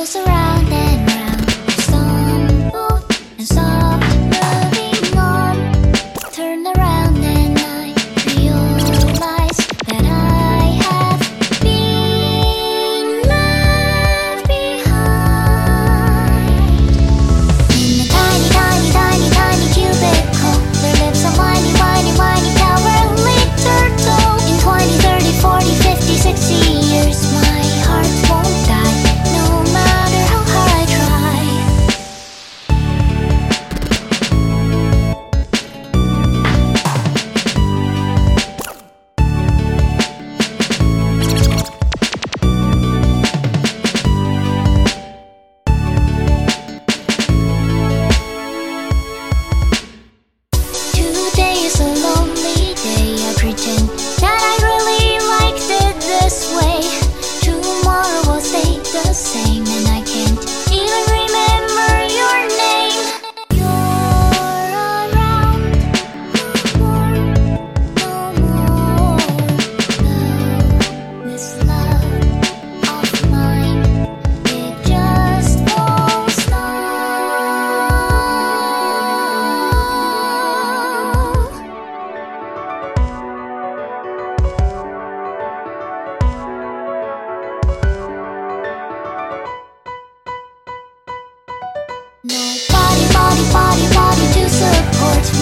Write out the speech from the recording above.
goes around. Nobody, body, body, body to support